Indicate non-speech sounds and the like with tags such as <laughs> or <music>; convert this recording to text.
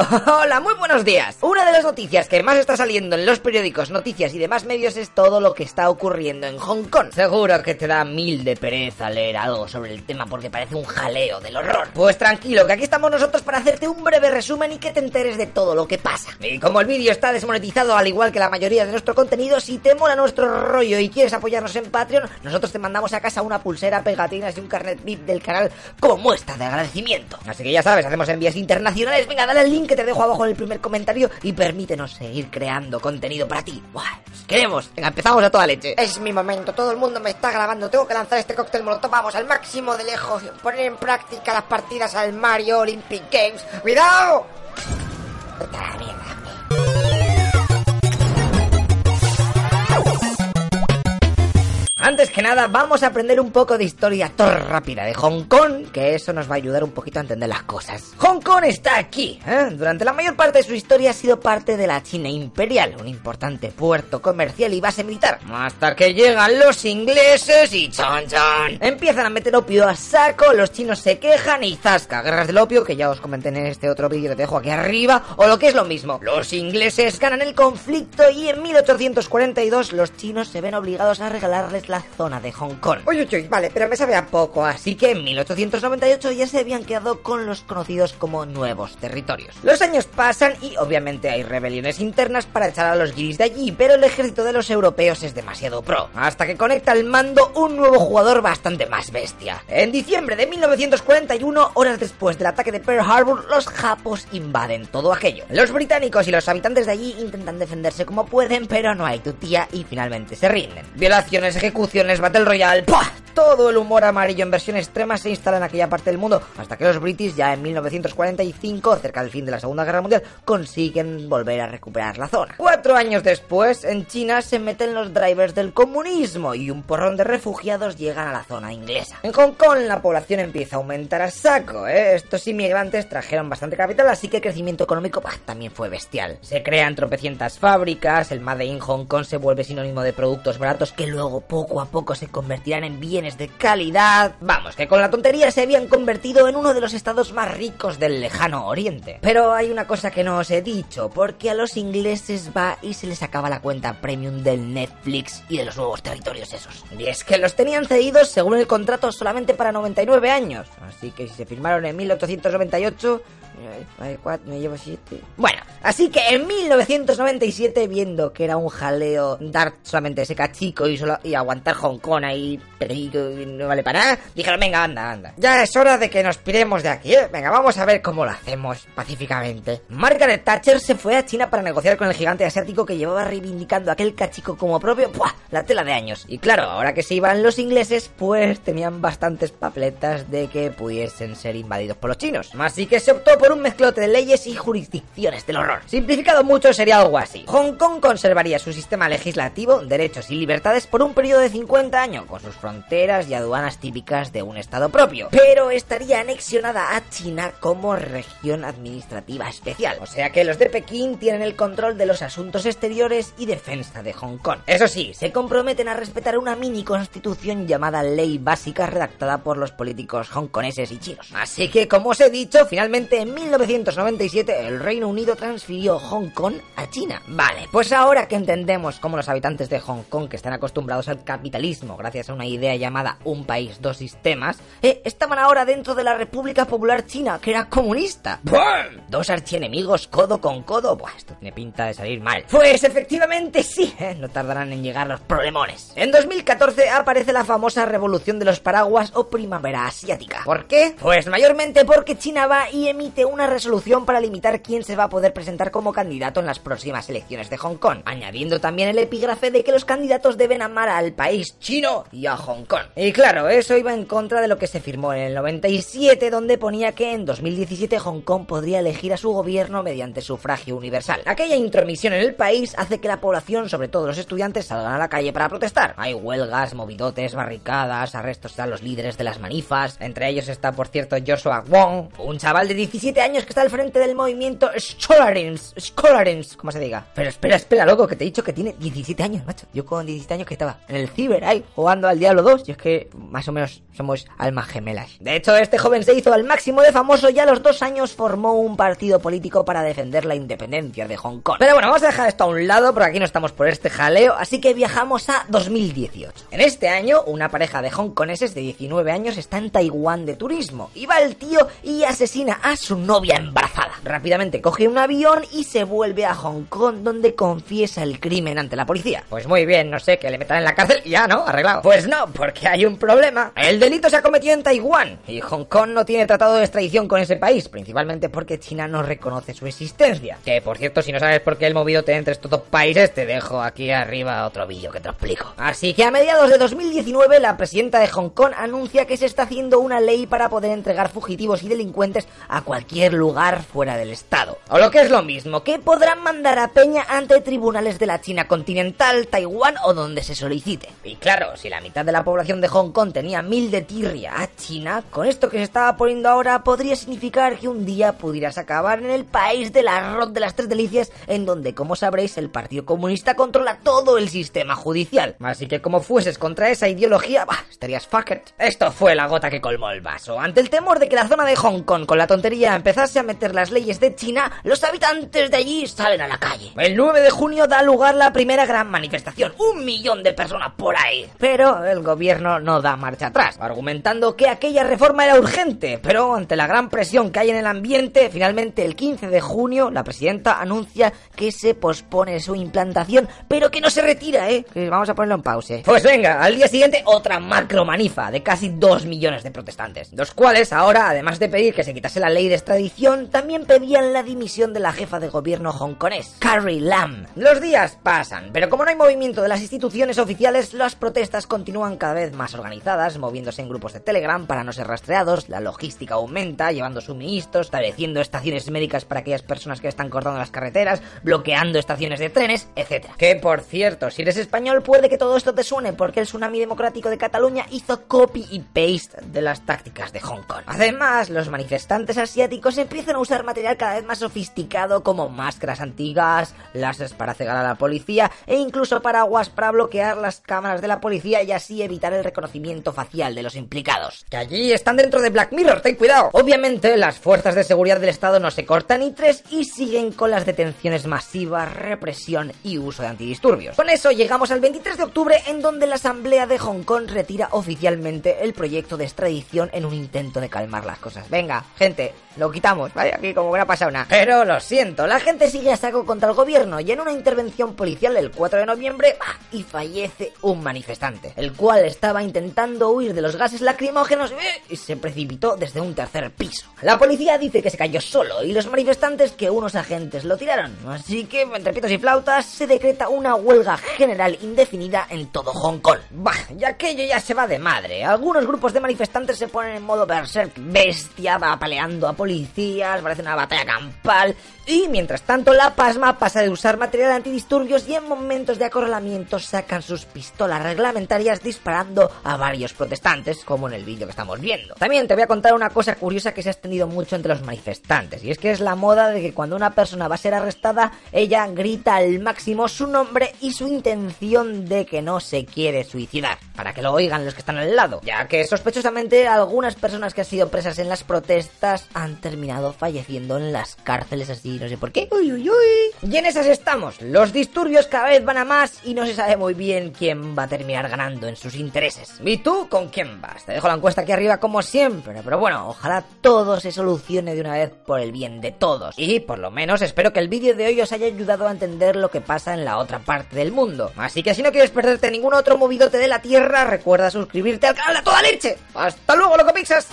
<laughs> Hola, muy buenos días. Una de las noticias que más está saliendo en los periódicos, noticias y demás medios es todo lo que está ocurriendo en Hong Kong. Seguro que te da mil de pereza leer algo sobre el tema porque parece un jaleo del horror. Pues tranquilo, que aquí estamos nosotros para hacerte un breve resumen y que te enteres de todo lo que pasa. Y como el vídeo está desmonetizado al igual que la mayoría de nuestro contenido, si te mola nuestro rollo y quieres apoyarnos en Patreon, nosotros te mandamos a casa una pulsera, pegatinas y un carnet VIP del canal como muestra de agradecimiento. Así que ya sabes, hacemos envíos internacionales. Venga, dale al link que te dejo abajo en el primer comentario y permítenos seguir creando contenido para ti. Buah, queremos. Venga, empezamos a toda leche. Es mi momento, todo el mundo me está grabando. Tengo que lanzar este cóctel molotov, vamos, al máximo de lejos. Poner en práctica las partidas al Mario Olympic Games. ¡Cuidado! Vete a la mierda. Antes que nada, vamos a aprender un poco de historia tor rápida de Hong Kong, que eso nos va a ayudar un poquito a entender las cosas. Hong Kong está aquí. ¿eh? Durante la mayor parte de su historia ha sido parte de la China imperial, un importante puerto comercial y base militar. Hasta que llegan los ingleses y chon chon. Empiezan a meter opio a saco, los chinos se quejan y zasca. Guerras del opio, que ya os comenté en este otro vídeo que te dejo aquí arriba, o lo que es lo mismo. Los ingleses ganan el conflicto y en 1842 los chinos se ven obligados a regalarles la zona de Hong Kong. Uy, uy, uy, vale, pero me sabe a poco, así que en 1898 ya se habían quedado con los conocidos como nuevos territorios. Los años pasan y obviamente hay rebeliones internas para echar a los guiris de allí, pero el ejército de los europeos es demasiado pro, hasta que conecta al mando un nuevo jugador bastante más bestia. En diciembre de 1941, horas después del ataque de Pearl Harbor, los japos invaden todo aquello. Los británicos y los habitantes de allí intentan defenderse como pueden, pero no hay tu tía y finalmente se rinden. Violaciones, ejecuciones, Battle Royale, ¡pah! Todo el humor amarillo en versión extrema se instala en aquella parte del mundo, hasta que los british ya en 1945, cerca del fin de la Segunda Guerra Mundial, consiguen volver a recuperar la zona. Cuatro años después, en China se meten los drivers del comunismo y un porrón de refugiados llegan a la zona inglesa. En Hong Kong la población empieza a aumentar a saco, ¿eh? Estos inmigrantes trajeron bastante capital, así que el crecimiento económico también fue bestial. Se crean tropecientas fábricas, el Made in Hong Kong se vuelve sinónimo de productos baratos que luego poco a poco se convertirán en bienes de calidad. Vamos, que con la tontería se habían convertido en uno de los estados más ricos del lejano oriente. Pero hay una cosa que no os he dicho, porque a los ingleses va y se les acaba la cuenta premium del Netflix y de los nuevos territorios esos. Y es que los tenían cedidos según el contrato solamente para 99 años. Así que si se firmaron en 1898... Ay, cuatro, me llevo siete. Bueno, así que en 1997, viendo que era un jaleo dar solamente ese cachico y, solo, y aguantar Hong Kong ahí, pero no vale para nada, dijeron, venga, anda, anda. Ya es hora de que nos piremos de aquí, ¿eh? Venga, vamos a ver cómo lo hacemos pacíficamente. Margaret Thatcher se fue a China para negociar con el gigante asiático que llevaba reivindicando aquel cachico como propio, ¡buah! La tela de años. Y claro, ahora que se iban los ingleses, pues tenían bastantes papeletas de que pudiesen ser invadidos por los chinos. Así que se optó por un mezclote de leyes y jurisdicciones del horror. Simplificado mucho sería algo así. Hong Kong conservaría su sistema legislativo, derechos y libertades por un periodo de 50 años, con sus fronteras y aduanas típicas de un estado propio. Pero estaría anexionada a China como región administrativa especial. O sea que los de Pekín tienen el control de los asuntos exteriores y defensa de Hong Kong. Eso sí, se comprometen a respetar una mini constitución llamada Ley Básica redactada por los políticos hongkoneses y chinos. Así que, como os he dicho, finalmente en 1997 el Reino Unido transfirió Hong Kong a China. Vale, pues ahora que entendemos cómo los habitantes de Hong Kong, que están acostumbrados al capitalismo gracias a una idea llamada un país, dos sistemas, eh, estaban ahora dentro de la República Popular China, que era comunista. ¡Bum! Dos archienemigos codo con codo. Buah, esto tiene pinta de salir mal. Pues efectivamente sí, eh, no tardarán en llegar los problemones. En 2014 aparece la famosa revolución de los paraguas o primavera asiática. ¿Por qué? Pues mayormente porque China va y emite una resolución para limitar quién se va a poder presentar como candidato en las próximas elecciones de Hong Kong, añadiendo también el epígrafe de que los candidatos deben amar al país chino y a Hong Kong. Y claro, eso iba en contra de lo que se firmó en el 97, donde ponía que en 2017 Hong Kong podría elegir a su gobierno mediante sufragio universal. Aquella intromisión en el país hace que la población, sobre todo los estudiantes, salgan a la calle para protestar. Hay huelgas, movidotes, barricadas, arrestos a los líderes de las manifas, entre ellos está por cierto Joshua Wong, un chaval de 17 17 años que está al frente del movimiento Scholarins, Scholarins, como se diga. Pero espera, espera, loco, que te he dicho que tiene 17 años, macho. Yo con 17 años que estaba en el ciber ahí, jugando al Diablo 2, y es que más o menos somos almas gemelas. De hecho, este joven se hizo al máximo de famoso y a los dos años formó un partido político para defender la independencia de Hong Kong. Pero bueno, vamos a dejar esto a un lado, porque aquí no estamos por este jaleo, así que viajamos a 2018. En este año, una pareja de hongkoneses de 19 años está en Taiwán de turismo, y va el tío y asesina a su novia embarazada. Rápidamente coge un avión y se vuelve a Hong Kong, donde confiesa el crimen ante la policía. Pues muy bien, no sé, que le metan en la cárcel y ya, ¿no? Arreglado. Pues no, porque hay un problema. El delito se ha cometido en Taiwán, y Hong Kong no tiene tratado de extradición con ese país, principalmente porque China no reconoce su existencia. Que por cierto, si no sabes por qué el movido te entre estos dos países, te dejo aquí arriba otro vídeo que te explico. Así que a mediados de 2019, la presidenta de Hong Kong anuncia que se está haciendo una ley para poder entregar fugitivos y delincuentes a cualquier lugar fuera del Estado. O lo que es lo mismo, que podrán mandar a Peña ante tribunales de la China continental, Taiwán o donde se solicite. Y claro, si la mitad de la población de Hong Kong tenía mil de tirria a China, con esto que se estaba poniendo ahora podría significar que un día pudieras acabar en el país del arroz de las tres delicias, en donde, como sabréis, el Partido Comunista controla todo el sistema judicial. Así que como fueses contra esa ideología, bah, estarías fucked. Esto fue la gota que colmó el vaso. Ante el temor de que la zona de Hong Kong con la tontería empezase a meter las leyes de China, los habitantes de allí salen a la calle. El 9 de junio da lugar la primera gran manifestación. Un millón de personas por ahí. Pero el gobierno no da marcha atrás, argumentando que aquella reforma era urgente. Pero ante la gran presión que hay en el ambiente, finalmente el 15 de junio la presidenta anuncia que se pospone su implantación, pero que no se retira, ¿eh? Que vamos a ponerlo en pause. Pues venga, al día siguiente otra macro manifa de casi 2 millones de protestantes, los cuales ahora, además de pedir que se quitase la ley de extradición, también pedían la dimisión de la jefa de gobierno hongkonés, Carrie Lam. Los días pasan, pero como no hay movimiento de las instituciones oficiales, las protestas continúan cada vez más organizadas, moviéndose en grupos de Telegram para no ser rastreados, la logística aumenta, llevando suministros, estableciendo estaciones médicas para aquellas personas que están cortando las carreteras, bloqueando estaciones de trenes, etc. Que por cierto, si eres español puede que todo esto te suene porque el tsunami democrático de Cataluña hizo copy y paste de las tácticas de Hong Kong. Además, los manifestantes asiáticos empiezan a usar material cada vez más sofisticado como máscaras antigas, láseres para cegar a la policía e incluso paraguas para bloquear las cámaras de la policía y así evitar el reconocimiento facial de los implicados. Que allí están dentro de Black Mirror, ten cuidado. Obviamente, las fuerzas de seguridad del Estado no se cortan ni tres y siguen con las detenciones masivas, represión y uso de antidisturbios. Con eso llegamos al 23 de octubre en donde la Asamblea de Hong Kong retira oficialmente el proyecto de extradición en un intento de calmar las cosas. Venga, gente, lo quitamos, ¿vale? Aquí como que no ha pasado nada. Pero lo siento, la gente sigue a saco contra el gobierno y en una intervención policial el 4 de noviembre ¡bah! y fallece un manifestante, el cual estaba intentando huir de los gases lacrimógenos ¡eh! y se precipitó desde un tercer piso. La policía dice que se cayó solo y los manifestantes que unos agentes lo tiraron. Así que, entre pitos y flautas, se decreta una huelga general indefinida en todo Hong Kong. Bah, y aquello ya se va de madre. Algunos grupos de manifestantes se ponen en modo berserk bestia, apaleando a policías, parece una batalla campal. Y mientras tanto, la pasma pasa de usar material antidisturbios y en momentos de acorralamiento sacan sus pistolas reglamentarias disparando a varios protestantes, como en el vídeo que estamos viendo. También te voy a contar una cosa curiosa que se ha extendido mucho entre los manifestantes, y es que es la moda de que cuando una persona va a ser arrestada, ella grita al máximo su nombre y su intención de que no se quiere suicidar, para que lo oigan los que están al lado, ya que sospechosamente algunas personas que han sido presas en las protestas han terminado falleciendo en las cárceles así, no sé por qué. Uy, uy, uy. Y en esas estamos. Los disturbios cada vez van a más y no se sabe muy bien quién va a terminar ganando en sus intereses. ¿Y tú con quién vas? Te dejo la encuesta aquí arriba como siempre, pero bueno, ojalá todo se solucione de una vez por el bien de todos. Y por lo menos espero que el vídeo de hoy os haya ayudado a entender lo que pasa en la otra parte del mundo. Así que si no quieres perderte ningún otro movidote de la tierra, recuerda suscribirte al canal de toda leche. ¡Hasta luego, loco pixas!